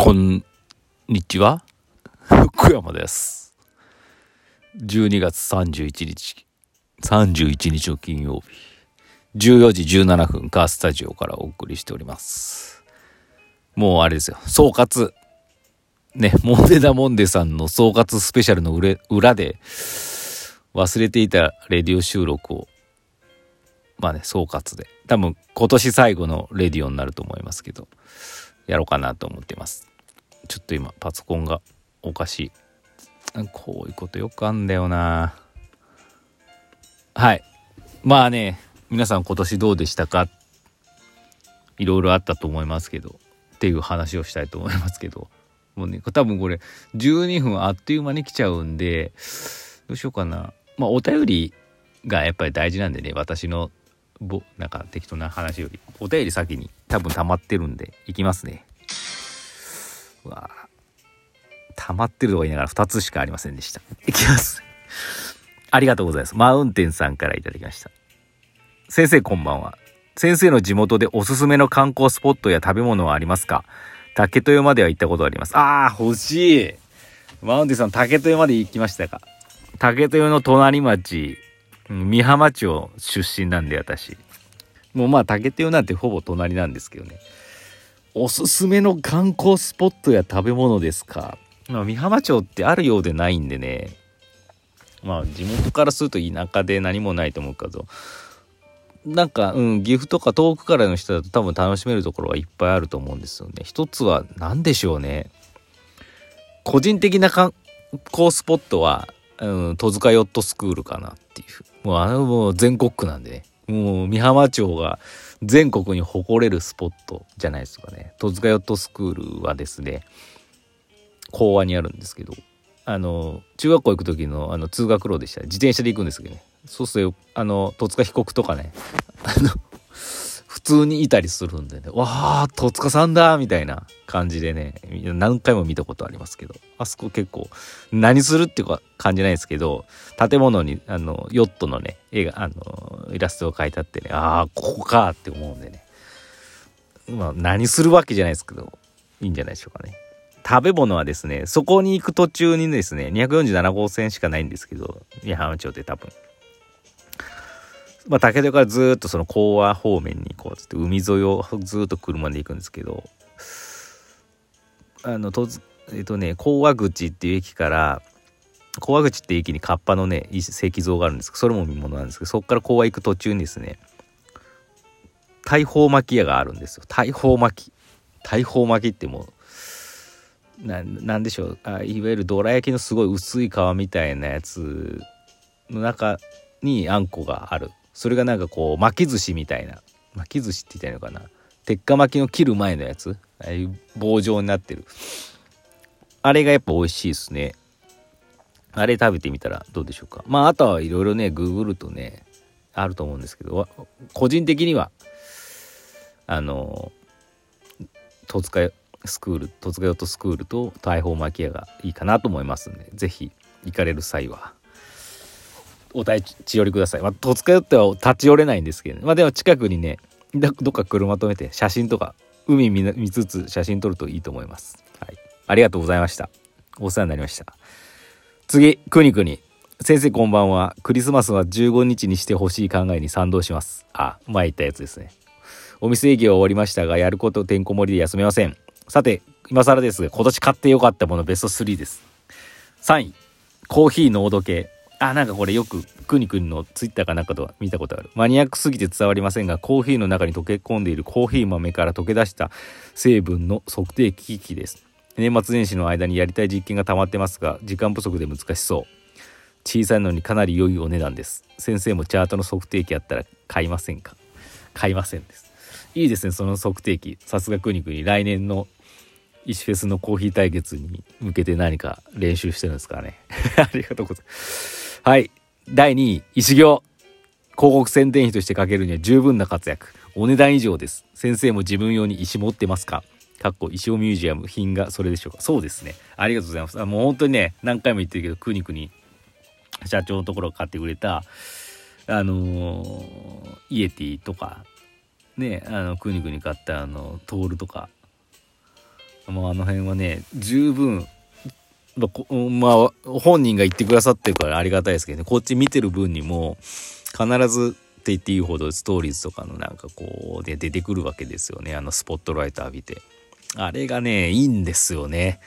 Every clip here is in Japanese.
こんにちは。福山です。12月31日、31日の金曜日、14時17分、カースタジオからお送りしております。もうあれですよ、総括。ね、モンデダモンデさんの総括スペシャルの裏で、忘れていたレディオ収録を、まあね、総括で。多分今年最後のレディオになると思いますけど、やろうかなと思ってます。ちょっと今パソコンがおかしい。こういうことよくあんだよな。はい。まあね、皆さん今年どうでしたか？いろいろあったと思いますけど、っていう話をしたいと思いますけど、もうね、多分これ12分あっという間に来ちゃうんで、どうしようかな。まあお便りがやっぱり大事なんでね、私のぼなんか適当な話よりお便り先に多分溜まってるんでいきますね。うわ溜まってるとか言いながら2つしかありませんでした。いきます。ありがとうございます。マウンテンさんからいただきました。先生こんばんは。先生の地元でおすすめの観光スポットや食べ物はありますか？竹豊までは行ったことあります。あー欲しい。マウンテンさん竹豊まで行きましたか？竹豊の隣町美浜町出身なんで私。もうまあ竹豊なんてほぼ隣なんですけどね。おすすめの観光スポットや食べ物ですか、まあ、美浜町ってあるようでないんでね。まあ地元からすると田舎で何もないと思うけど。なんか、うん、岐阜とか遠くからの人だと多分楽しめるところはいっぱいあると思うんですよね。一つは何でしょうね。個人的な観光スポットはうん、戸塚ヨットスクールかなっていう。もうあのもう全国区なんでね。もう美浜町が全国に誇れるスポットじゃないですかね。戸塚ヨットスクールはですね、講和にあるんですけど、あの、中学校行く時のあの通学路でした。自転車で行くんですけどね。そうすると、あの、戸塚被告とかね、あの、普通にいたりするんでね、わあ、戸塚さんだみたいな感じでね、何回も見たことありますけど、あそこ結構、何するっていうか感じないですけど、建物に、あの、ヨットのね、絵が、あの、イラストが描いてあってね、ああ、ここかって思うんでね。まあ、何するわけじゃないですけど、いいんじゃないでしょうかね。食べ物はですね、そこに行く途中にですね、247号線しかないんですけど、八幡町って多分。まあ、竹豊からずっとその講和方面にこうつって海沿いをずっと車で行くんですけどあのとずえっとね講和口っていう駅から講和口って駅にカッパのね石像があるんです。けどそれも見物なんですけどそこから講和行く途中にですね大砲巻き屋があるんですよ。大砲巻き。大砲巻きってもうななんでしょう。あいわゆるどら焼きのすごい薄い皮みたいなやつの中にあんこがある。それがなんかこう巻き寿司みたいな巻き寿司って言ったいのかな？鉄火巻きの切る前のやつ？ああいう棒状になってる。あれがやっぱ美味しいですね。あれ食べてみたらどうでしょうか？まああとはいろいろねググるとねあると思うんですけど個人的にはあの戸塚スクール戸塚ヨットスクールと大砲巻き屋がいいかなと思いますんで是非行かれる際は。お立ち寄りください。まあ、戸塚寄っては立ち寄れないんですけど、ね、まあでも近くにね、どっか車止めて写真とか、海見見つつ写真撮るといいと思います。はい。ありがとうございました。お世話になりました。次、くにくに。先生こんばんは。クリスマスは15日にしてほしい考えに賛同します。あ、前言ったやつですね。お店営業終わりましたが、やることてんこ盛りで休めません。さて、今更ですが、今年買ってよかったものベスト3です。3位、コーヒー濃度計。あ、なんかこれよく、くにくにのツイッターかなんかとは見たことある。マニアックすぎて伝わりませんが、コーヒーの中に溶け込んでいるコーヒー豆から溶け出した成分の測定機器です。年末年始の間にやりたい実験が溜まってますが、時間不足で難しそう。小さいのにかなり良いお値段です。先生もチャートの測定器あったら買いませんか？買いませんです。いいですね、その測定器。さすがくにくに来年の石フェスのコーヒー対決に向けて何か練習してるんですかね。ありがとうございます。はい。第2位、石行。広告宣伝費としてかけるには十分な活躍。お値段以上です。先生も自分用に石持ってますか？かっこ石尾ミュージアム品がそれでしょうか？そうですね。ありがとうございます。あもう本当にね、何回も言ってるけど、くにくに社長のところが買ってくれた、あのーイエティとか、ね、あの、くにくに買ったあの、トールとか、もうあの辺はね十分まあ、本人が言ってくださってるからありがたいですけどね。こっち見てる分にも必ずって言っていいほどストーリーズとかのなんかこうで出てくるわけですよね。あのスポットライト浴びて。あれがねいいんですよね。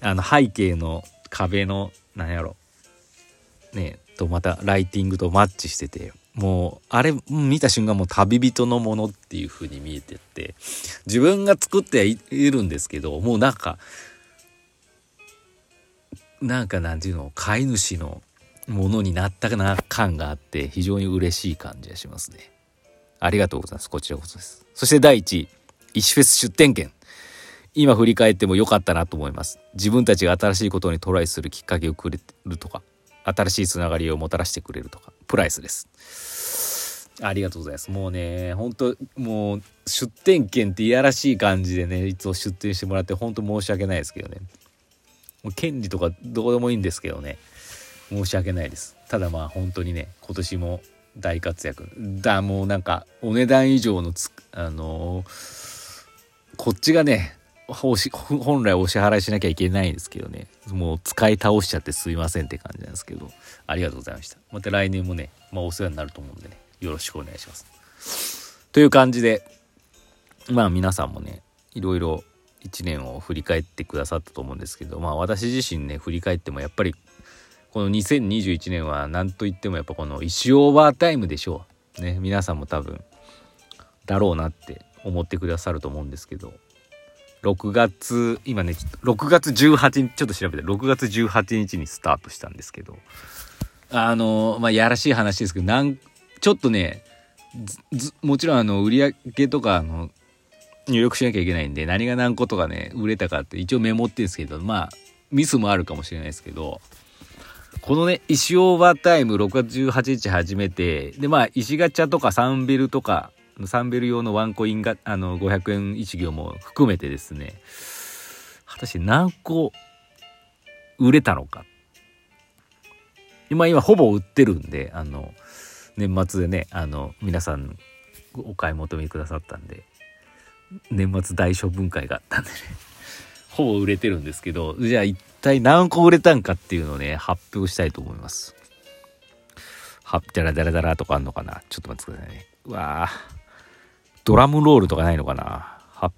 あの背景の壁のなんやろ。ねとまたライティングとマッチしてて。もうあれ見た瞬間もう旅人のものっていう風に見えてって。自分が作っているんですけどもうなんかなんかなんていうの飼い主のものになったかな感があって非常に嬉しい感じがしますね。ありがとうございます。こちらこそです。そして第1位石フェス出店券。今振り返っても良かったなと思います。自分たちが新しいことにトライするきっかけをくれるとか新しいつながりをもたらしてくれるとかプライスです。ありがとうございます。もうね本当もう出店券っていやらしい感じでねいつも出店してもらって本当申し訳ないですけどね。もう権利とかどうでもいいんですけどね。申し訳ないです。ただまあ本当にね今年も大活躍。だもうなんかお値段以上のつあのー、こっちがね本来お支払いしなきゃいけないんですけどね。もう使い倒しちゃってすいませんって感じなんですけど。ありがとうございました。また来年もね、まあ、お世話になると思うんでね。よろしくお願いします。という感じでまあ皆さんもねいろいろ1年を振り返ってくださったと思うんですけどまあ私自身ね振り返ってもやっぱりこの2021年は何といってもやっぱこの石オーバータイムでしょう。ね皆さんも多分だろうなって思ってくださると思うんですけど。6月今ね6月18日ちょっと調べて6月18日にスタートしたんですけど。あのまあやらしい話ですけどなんちょっとねもちろんあの売り上げとかの入力しなきゃいけないんで何が何個とかね売れたかって一応メモってるんですけどまあミスもあるかもしれないですけどこのね石オーバータイム6月18日始めてでまあ石ガチャとかサンベルとかサンベル用のワンコインがあの500円1行も含めてですね果たして何個売れたのか。今今ほぼ売ってるんであの年末でねあの皆さんお買い求めくださったんで。年末大処分会があったんでね。ほぼ売れてるんですけどじゃあ一体何個売れたんかっていうのをね発表したいと思います。はっダラダラダラとかあんのかな？ちょっと待ってくださいね。うわドラムロールとかないのかな？は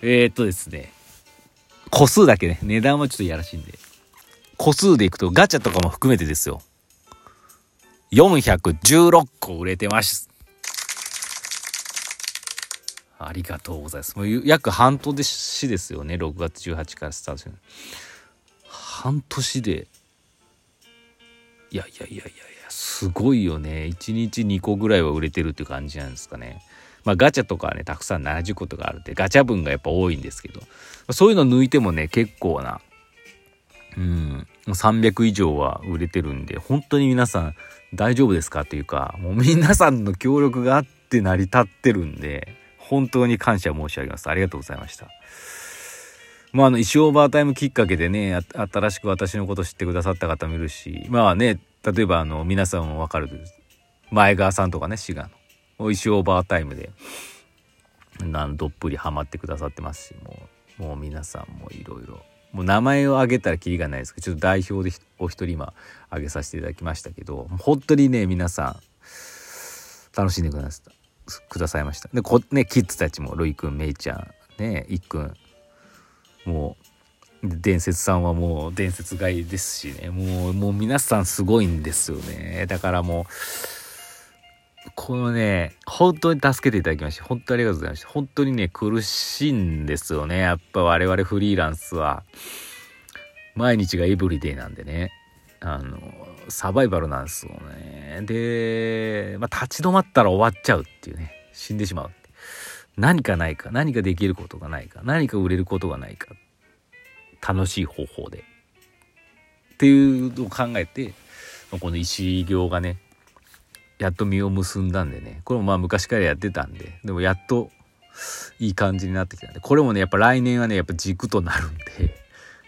えー、っとですね。個数だけね。値段はちょっといやらしいんで。個数でいくとガチャとかも含めてですよ。416個売れてます。ありがとうございます。もう約半年ですよね。6月18日からスタートする。半年で。いやいやいやいやいや、すごいよね。1日2個ぐらいは売れてるって感じなんですかね。まあガチャとかはね、たくさん70個とかあるんで、ガチャ分がやっぱ多いんですけど、そういうの抜いてもね、結構な、うん、300以上は売れてるんで、本当に皆さん大丈夫ですか？っていうか、もう皆さんの協力があって成り立ってるんで、本当に感謝申し上げます。ありがとうございました。まあ、あの、石オーバータイムきっかけでね、新しく私のこと知ってくださった方もいるし、まあね、例えばあの、皆さんもわかる前川さんとかね、滋賀の、石オーバータイムで、なんどっぷりハマってくださってますし、もう、もう皆さんもいろいろ、もう名前を挙げたらきりがないですけど、ちょっと代表でお一人今挙げさせていただきましたけど、本当にね、皆さん、楽しんでくださった。くださいました。でこねキッズたちもロイくんメイちゃんねいっくんもう伝説さんはもう伝説買いですしね。もうもう皆さんすごいんですよね。だからもうこのね本当に助けていただきまして本当にありがとうございました本当にね苦しいんですよね。やっぱ我々フリーランスは。毎日がエブリデイなんでね。あのサバイバルなんですよね。で、まあ、立ち止まったら終わっちゃうっていうね、死んでしまう。何かないか、何かできることがないか、何か売れることがないか、楽しい方法で。っていうのを考えて、この石行がね、やっと実を結んだんでね、これもまあ昔からやってたんで、でもやっといい感じになってきたんで、これもね、やっぱ来年はね、やっぱ軸となるんで、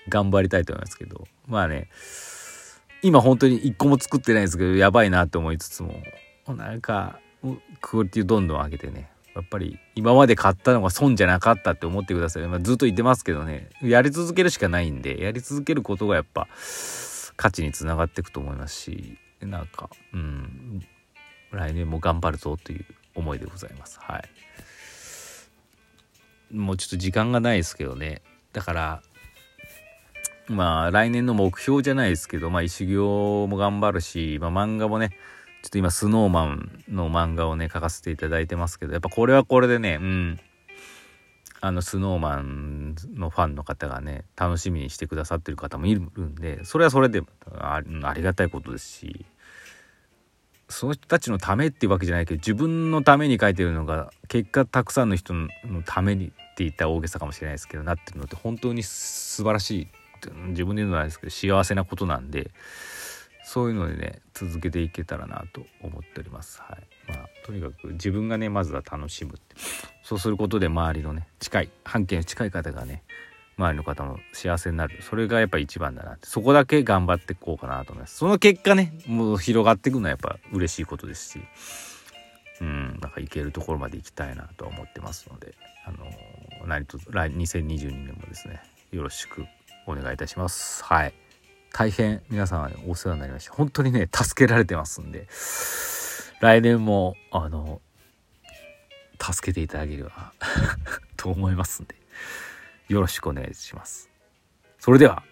頑張りたいと思いますけど、まあね、今本当に一個も作ってないんですけどやばいなって思いつつもなんかクオリティをどんどん上げてねやっぱり今まで買ったのが損じゃなかったって思ってください。まあ、ずっと言ってますけどね、やり続けるしかないんで、やり続けることがやっぱ価値につながっていくと思いますし、なんか、うん、来年も頑張るぞという思いでございます。はい。もうちょっと時間がないですけどね。だから、まあ来年の目標じゃないですけど、まあ石行も頑張るし、まあ漫画もね、ちょっと今スノーマンの漫画をね、書かせていただいてますけど、やっぱこれはこれでね、うん、あのスノーマンのファンの方がね、楽しみにしてくださってる方もいるんで、それはそれでありがたいことですし、その人たちのためっていうわけじゃないけど、自分のために書いてるのが、結果たくさんの人のためにって言ったら大げさかもしれないですけど、なってるのって本当に素晴らしい、自分で言うのはないですけど、幸せなことなんで、そういうのでね続けていけたらなと思っております。はい。まあ、とにかく自分がねまずは楽しむって。そうすることで周りのね近い半径の近い方がね周りの方も幸せになる。それがやっぱ一番だなって。そこだけ頑張っていこうかなと思います。その結果ねもう広がっていくのはやっぱ嬉しいことですしうんなんか行けるところまで行きたいなと思ってますのであの何と来2022年もですねよろしくお願いいたしますはい大変皆さん、お世話になりました。本当にね、助けられてますんで、来年も、あの、助けていただければ と思いますんで、よろしくお願いします。それでは、